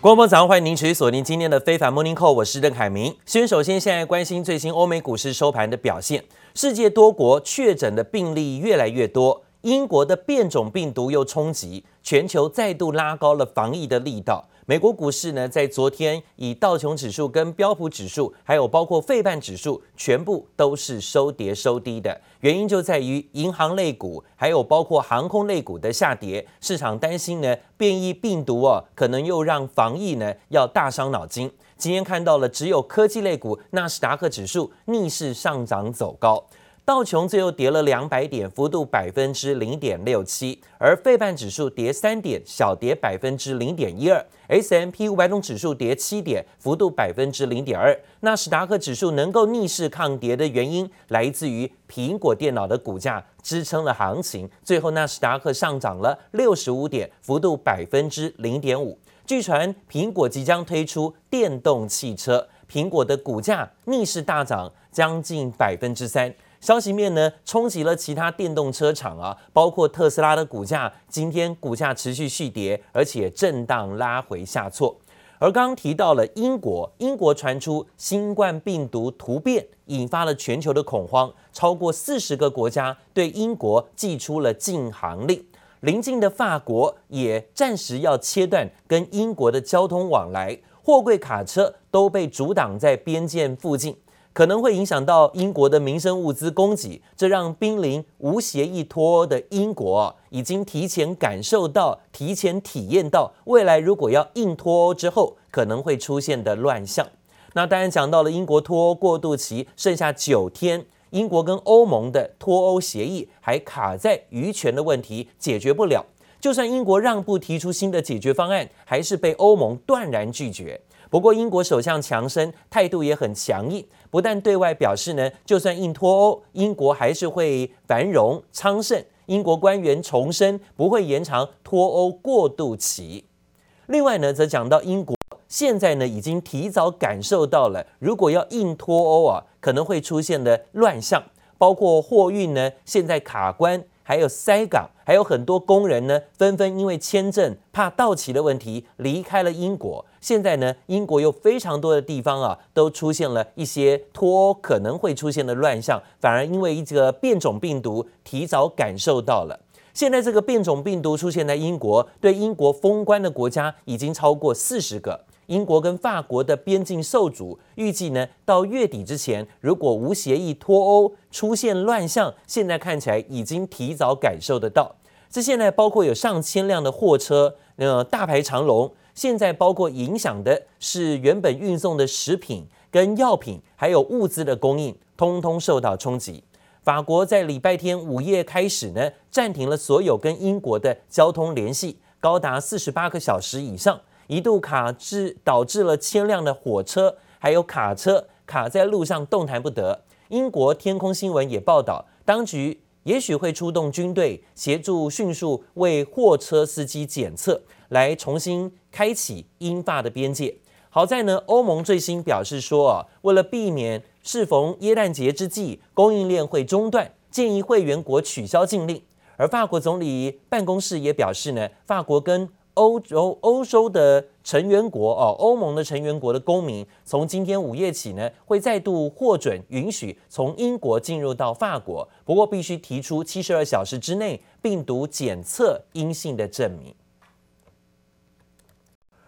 观众朋友早上欢迎您持续锁定今天的非凡 Morning Call，我是邓凯明。先首先现在关心最新欧美股市收盘的表现，世界多国确诊的病例越来越多，英国的变种病毒又冲击，全球再度拉高了防疫的力道。美国股市呢，在昨天以道琼指数跟标普指数，还有包括费半指数，全部都是收跌收低的。原因就在于银行类股，还有包括航空类股的下跌。市场担心呢，变异病毒哦，可能又让防疫呢要大伤脑筋。今天看到了，只有科技类股纳斯达克指数逆势上涨走高。道琼最后跌了两百点，幅度百分之零点六七，而费半指数跌三点，小跌百分之零点一二。S&P 五百种指数跌七点，幅度百分之零点二。纳斯达克指数能够逆势抗跌的原因，来自于苹果电脑的股价支撑了行情。最后纳斯达克上涨了六十五点，幅度百分之零点五。据传苹果即将推出电动汽车，苹果的股价逆势大涨将近百分之三。消息面呢，冲击了其他电动车厂啊，包括特斯拉的股价，今天股价持续续跌，而且震荡拉回下挫。而刚提到了英国，英国传出新冠病毒突变，引发了全球的恐慌，超过四十个国家对英国寄出了禁航令，邻近的法国也暂时要切断跟英国的交通往来，货柜卡车都被阻挡在边界附近。可能会影响到英国的民生物资供给，这让濒临无协议脱欧的英国已经提前感受到、提前体验到未来如果要硬脱欧之后可能会出现的乱象。那当然讲到了英国脱欧过渡期剩下九天，英国跟欧盟的脱欧协议还卡在渔权的问题解决不了。就算英国让步提出新的解决方案，还是被欧盟断然拒绝。不过，英国首相强生态度也很强硬，不但对外表示呢，就算硬脱欧，英国还是会繁荣昌盛。英国官员重申不会延长脱欧过渡期。另外呢，则讲到英国现在呢已经提早感受到了，如果要硬脱欧啊，可能会出现的乱象，包括货运呢现在卡关。还有塞港，还有很多工人呢，纷纷因为签证怕到期的问题离开了英国。现在呢，英国有非常多的地方啊，都出现了一些脱欧可能会出现的乱象，反而因为一个变种病毒提早感受到了。现在这个变种病毒出现在英国，对英国封关的国家已经超过四十个。英国跟法国的边境受阻，预计呢到月底之前，如果无协议脱欧出现乱象，现在看起来已经提早感受得到。这现在包括有上千辆的货车，呃，大排长龙。现在包括影响的是原本运送的食品跟药品，还有物资的供应，通通受到冲击。法国在礼拜天午夜开始呢，暂停了所有跟英国的交通联系，高达四十八个小时以上。一度卡滞，导致了千辆的火车还有卡车卡在路上动弹不得。英国天空新闻也报道，当局也许会出动军队协助迅速为货车司机检测，来重新开启英法的边界。好在呢，欧盟最新表示说啊，为了避免适逢耶诞节之际供应链会中断，建议会员国取消禁令。而法国总理办公室也表示呢，法国跟欧洲欧洲的成员国哦，欧盟的成员国的公民，从今天午夜起呢，会再度获准允许从英国进入到法国，不过必须提出七十二小时之内病毒检测阴性的证明。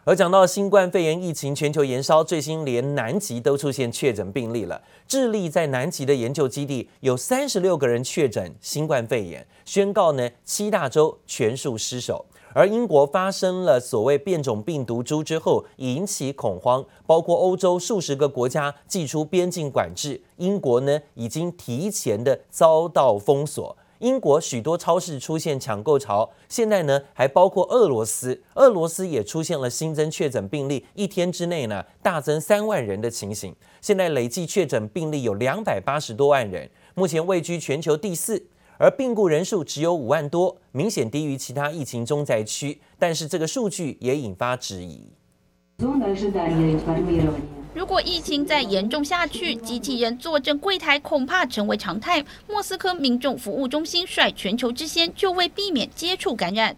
而讲到新冠肺炎疫情全球延烧，最新连南极都出现确诊病例了。智利在南极的研究基地有三十六个人确诊新冠肺炎，宣告呢七大洲全数失守。而英国发生了所谓变种病毒株之后，引起恐慌，包括欧洲数十个国家祭出边境管制，英国呢已经提前的遭到封锁，英国许多超市出现抢购潮，现在呢还包括俄罗斯，俄罗斯也出现了新增确诊病例，一天之内呢大增三万人的情形，现在累计确诊病例有两百八十多万人，目前位居全球第四。而病故人数只有五万多，明显低于其他疫情重灾区，但是这个数据也引发质疑。如果疫情再严重下去，机器人坐镇柜台恐怕成为常态。莫斯科民众服务中心率全球之先，就为避免接触感染。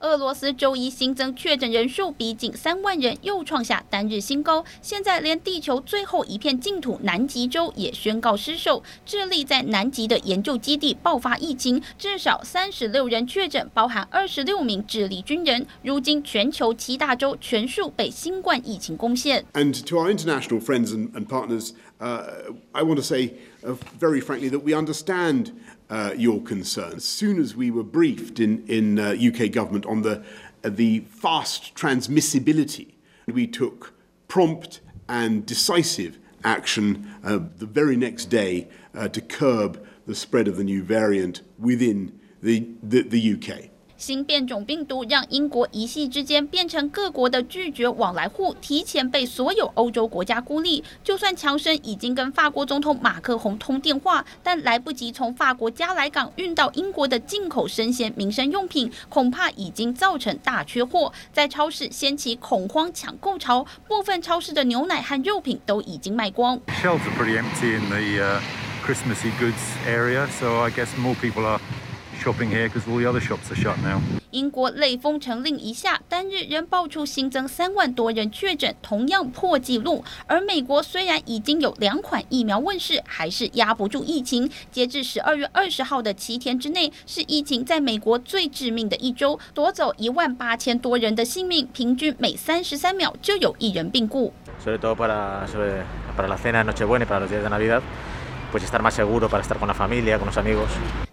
俄罗斯周一新增确诊人数逼近三万人，又创下单日新高。现在连地球最后一片净土南极洲也宣告失守。智利在南极的研究基地爆发疫情，至少三十六人确诊，包含二十六名智利军人。如今全球七大洲全数被新冠疫情攻陷。And to our international friends and partners, I want to say very frankly that we understand. Uh, your concerns. As soon as we were briefed in in uh, UK government on the uh, the fast transmissibility, we took prompt and decisive action the very next day to curb the spread of the new variant within the, the, the UK. 新变种病毒让英国一夕之间变成各国的拒绝往来户，提前被所有欧洲国家孤立。就算强生已经跟法国总统马克宏通电话，但来不及从法国加莱港运到英国的进口生鲜民生用品，恐怕已经造成大缺货，在超市掀起恐慌抢购潮。部分超市的牛奶和肉品都已经卖光。Shopping here because all the other shops are shut now. 英国类封城令一下，单日仍爆出新增三万多人确诊，同样破纪录。而美国虽然已经有两款疫苗问世，还是压不住疫情。截至十二月二十号的七天之内，是疫情在美国最致命的一周，夺走一万八千多人的性命，平均每三十三秒就有一人病故。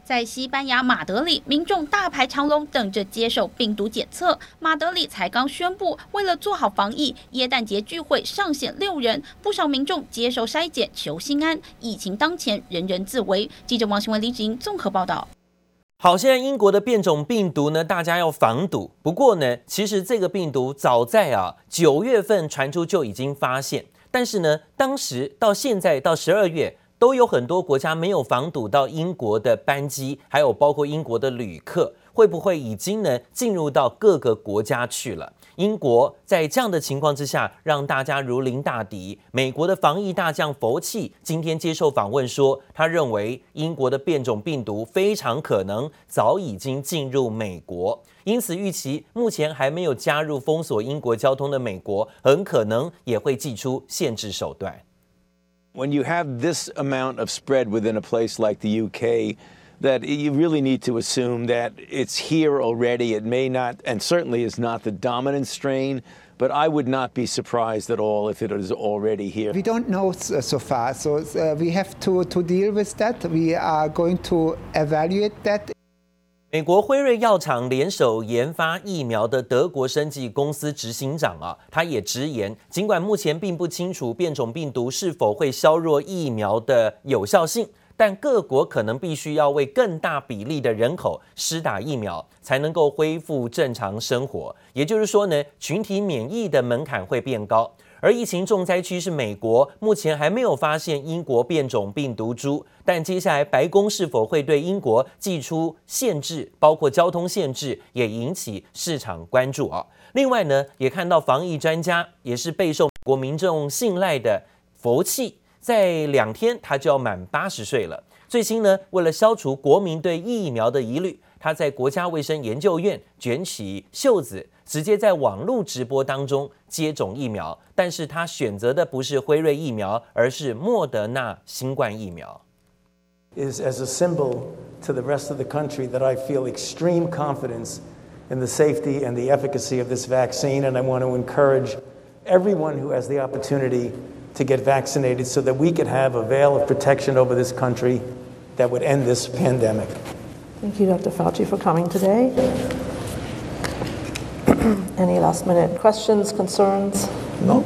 在西班牙马德里，民众大排长龙等着接受病毒检测。马德里才刚宣布，为了做好防疫，耶诞节聚会上限六人，不少民众接受筛检求心安。疫情当前，人人自危。记者王新文、李子英综合报道。好，现在英国的变种病毒呢，大家要防堵。不过呢，其实这个病毒早在啊九月份传出就已经发现，但是呢，当时到现在到十二月。都有很多国家没有防堵到英国的班机，还有包括英国的旅客，会不会已经呢进入到各个国家去了？英国在这样的情况之下，让大家如临大敌。美国的防疫大将佛奇今天接受访问说，他认为英国的变种病毒非常可能早已经进入美国，因此预期目前还没有加入封锁英国交通的美国，很可能也会祭出限制手段。When you have this amount of spread within a place like the UK, that you really need to assume that it's here already. It may not, and certainly is not the dominant strain, but I would not be surprised at all if it is already here. We don't know so far, so uh, we have to, to deal with that. We are going to evaluate that. 美国辉瑞药厂联手研发疫苗的德国生技公司执行长啊，他也直言，尽管目前并不清楚变种病毒是否会削弱疫苗的有效性，但各国可能必须要为更大比例的人口施打疫苗，才能够恢复正常生活。也就是说呢，群体免疫的门槛会变高。而疫情重灾区是美国，目前还没有发现英国变种病毒株，但接下来白宫是否会对英国寄出限制，包括交通限制，也引起市场关注啊。另外呢，也看到防疫专家也是备受国民众信赖的佛气，在两天他就要满八十岁了。最新呢，为了消除国民对疫苗的疑虑，他在国家卫生研究院卷起袖子。直接在网络直播当中接种疫苗，但是他选择的不是辉瑞疫苗，而是莫德纳新冠疫苗。Is as a symbol to the rest of the country that I feel extreme confidence in the safety and the efficacy of this vaccine, and I want to encourage everyone who has the opportunity to get vaccinated so that we could have a veil of protection over this country that would end this pandemic. Thank you, Dr. Fauci, for coming today. Any last minute questions, concerns? No.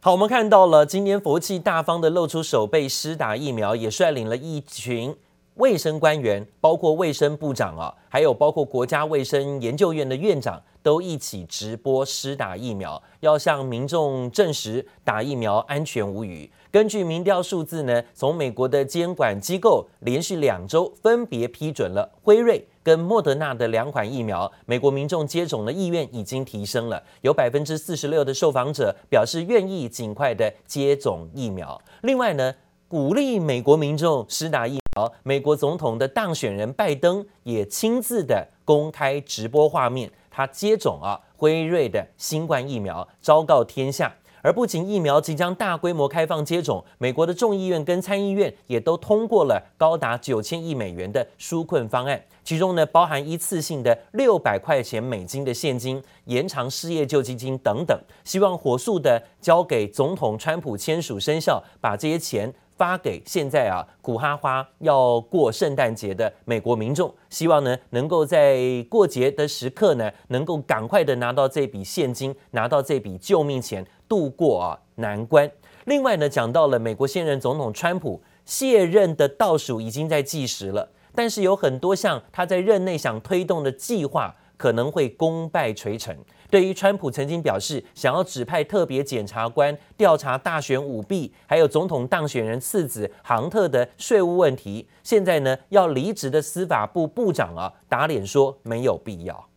好，我们看到了今年佛系大方的露出手背施打疫苗，也率领了一群卫生官员，包括卫生部长啊，还有包括国家卫生研究院的院长，都一起直播施打疫苗，要向民众证实打疫苗安全无虞。根据民调数字呢，从美国的监管机构连续两周分别批准了辉瑞跟莫德纳的两款疫苗，美国民众接种的意愿已经提升了，有百分之四十六的受访者表示愿意尽快的接种疫苗。另外呢，鼓励美国民众施打疫苗，美国总统的当选人拜登也亲自的公开直播画面。他接种啊辉瑞的新冠疫苗，昭告天下。而不仅疫苗即将大规模开放接种，美国的众议院跟参议院也都通过了高达九千亿美元的纾困方案，其中呢包含一次性的六百块钱美金的现金、延长失业救济金等等，希望火速的交给总统川普签署生效，把这些钱。发给现在啊苦哈哈要过圣诞节的美国民众，希望呢能够在过节的时刻呢，能够赶快的拿到这笔现金，拿到这笔救命钱，度过啊难关。另外呢，讲到了美国现任总统川普卸任的倒数已经在计时了，但是有很多项他在任内想推动的计划可能会功败垂成。对于川普曾经表示想要指派特别检察官调查大选舞弊，还有总统当选人次子杭特的税务问题，现在呢要离职的司法部部长啊打脸说没有必要。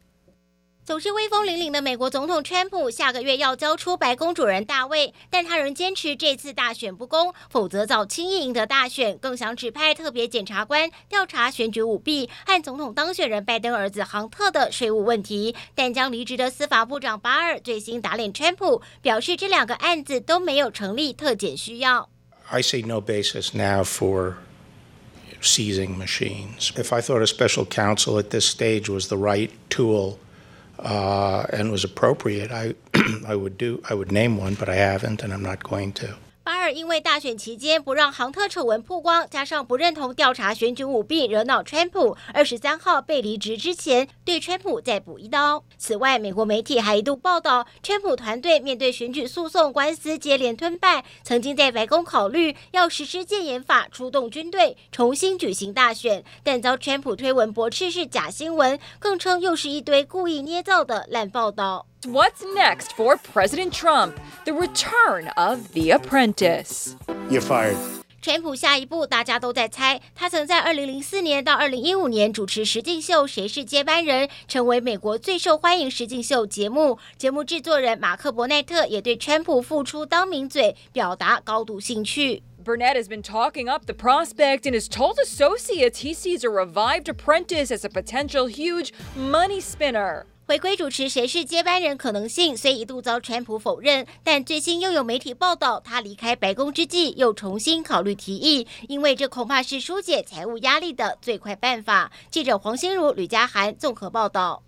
总是威风凛凛的美国总统川普，下个月要交出白宫主人大卫，但他仍坚持这次大选不公，否则早轻易赢得大选。更想指派特别检察官调查选举舞弊和总统当选人拜登儿子杭特的税务问题。但将离职的司法部长巴尔最新打脸川普，表示这两个案子都没有成立特检需要。I see no basis now for seizing machines. If I thought a special counsel at this stage was the right tool. Uh, and was appropriate. I, I would do. I would name one, but I haven't, and I'm not going to. 因为大选期间不让航特丑闻曝光，加上不认同调查选举舞弊，惹恼川普。二十三号被离职之前，对川普再补一刀。此外，美国媒体还一度报道，川普团队面对选举诉讼官司接连吞败，曾经在白宫考虑要实施戒严法，出动军队重新举行大选，但遭川普推文驳斥是假新闻，更称又是一堆故意捏造的烂报道。What's next for President Trump? The return of The Apprentice. You're fired. 川普下一步，大家都在猜。他曾在二零零四年到二零一五年主持实境秀《谁是接班人》，成为美国最受欢迎实境秀节目。节目制作人马克·伯奈特也对川普复出当名嘴表达高度兴趣。Burnett has been talking up the prospect and has told associates he sees a revived apprentice as a potential huge money spinner. 回归主持《谁是接班人》可能性虽一度遭川普否认，但最新又有媒体报道，他离开白宫之际又重新考虑提议，因为这恐怕是疏解财务压力的最快办法。记者黄心如、吕家涵综合报道。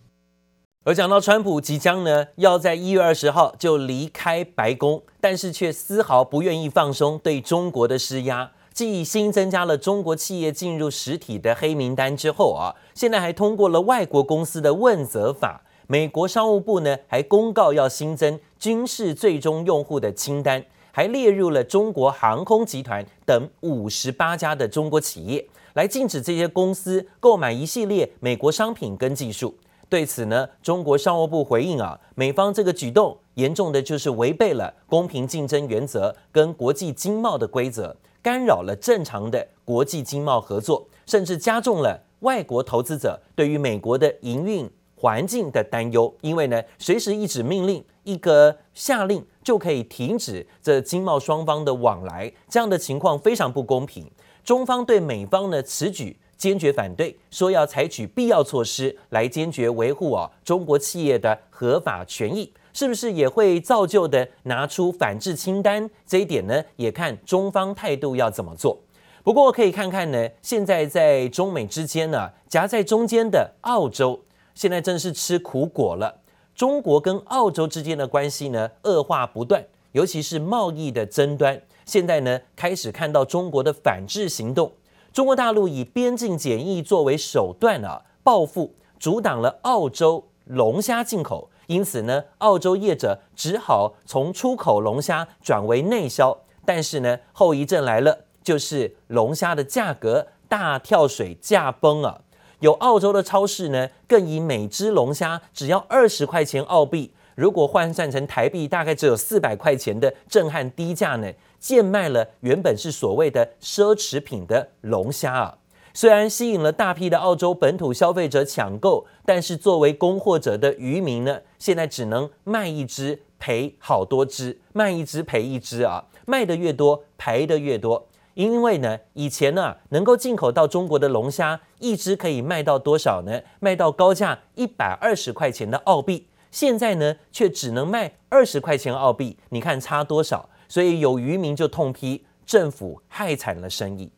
而讲到川普即将呢要在一月二十号就离开白宫，但是却丝毫不愿意放松对中国的施压。继新增加了中国企业进入实体的黑名单之后啊，现在还通过了外国公司的问责法。美国商务部呢还公告要新增军事最终用户的清单，还列入了中国航空集团等五十八家的中国企业，来禁止这些公司购买一系列美国商品跟技术。对此呢，中国商务部回应啊，美方这个举动严重的就是违背了公平竞争原则跟国际经贸的规则，干扰了正常的国际经贸合作，甚至加重了外国投资者对于美国的营运。环境的担忧，因为呢，随时一纸命令、一个下令就可以停止这经贸双方的往来，这样的情况非常不公平。中方对美方呢此举坚决反对，说要采取必要措施来坚决维护啊中国企业的合法权益，是不是也会造就的拿出反制清单？这一点呢，也看中方态度要怎么做。不过可以看看呢，现在在中美之间呢，夹在中间的澳洲。现在正是吃苦果了。中国跟澳洲之间的关系呢，恶化不断，尤其是贸易的争端。现在呢，开始看到中国的反制行动。中国大陆以边境检疫作为手段啊，报复，阻挡了澳洲龙虾进口。因此呢，澳洲业者只好从出口龙虾转为内销。但是呢，后遗症来了，就是龙虾的价格大跳水价崩啊！有澳洲的超市呢，更以每只龙虾只要二十块钱澳币，如果换算成台币，大概只有四百块钱的震撼低价呢，贱卖了原本是所谓的奢侈品的龙虾啊！虽然吸引了大批的澳洲本土消费者抢购，但是作为供货者的渔民呢，现在只能卖一只赔好多只，卖一只赔一只啊！卖的越多，赔的越多。因为呢，以前呢，能够进口到中国的龙虾，一只可以卖到多少呢？卖到高价一百二十块钱的澳币。现在呢，却只能卖二十块钱澳币。你看差多少？所以有渔民就痛批政府害惨了生意。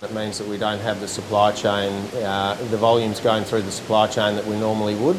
It means that we don't have the supply chain, uh, the volumes going through the supply chain that we normally would.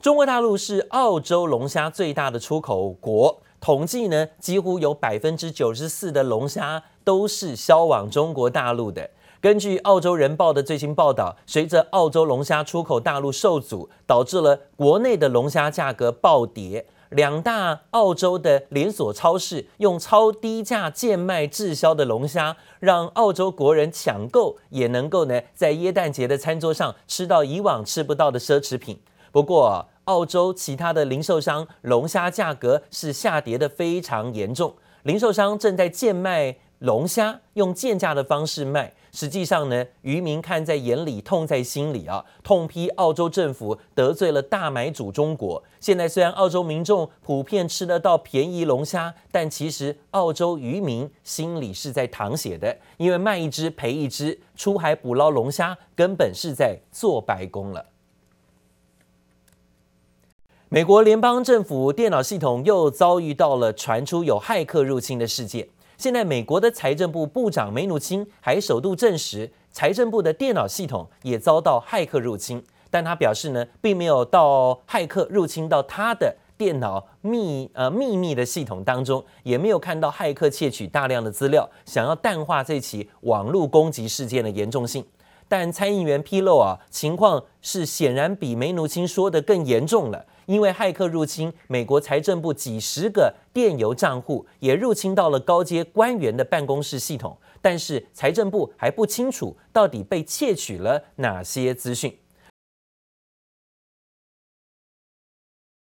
中国大陆是澳洲龙虾最大的出口国。统计呢，几乎有百分之九十四的龙虾都是销往中国大陆的。根据《澳洲人报》的最新报道，随着澳洲龙虾出口大陆受阻，导致了国内的龙虾价格暴跌。两大澳洲的连锁超市用超低价贱卖滞销的龙虾，让澳洲国人抢购，也能够呢在耶诞节的餐桌上吃到以往吃不到的奢侈品。不过，澳洲其他的零售商龙虾价格是下跌的非常严重，零售商正在贱卖龙虾，用贱价的方式卖。实际上呢，渔民看在眼里，痛在心里啊，痛批澳洲政府得罪了大买主中国。现在虽然澳洲民众普遍吃得到便宜龙虾，但其实澳洲渔民心里是在淌血的，因为卖一只赔一只，出海捕捞龙虾根本是在做白工了。美国联邦政府电脑系统又遭遇到了传出有骇客入侵的事件。现在，美国的财政部部长梅努钦还首度证实，财政部的电脑系统也遭到骇客入侵。但他表示呢，并没有到骇客入侵到他的电脑秘呃秘密的系统当中，也没有看到骇客窃取大量的资料，想要淡化这起网络攻击事件的严重性。但参议员披露啊，情况是显然比梅努钦说的更严重了。因为骇客入侵美国财政部几十个电邮账户，也入侵到了高阶官员的办公室系统，但是财政部还不清楚到底被窃取了哪些资讯。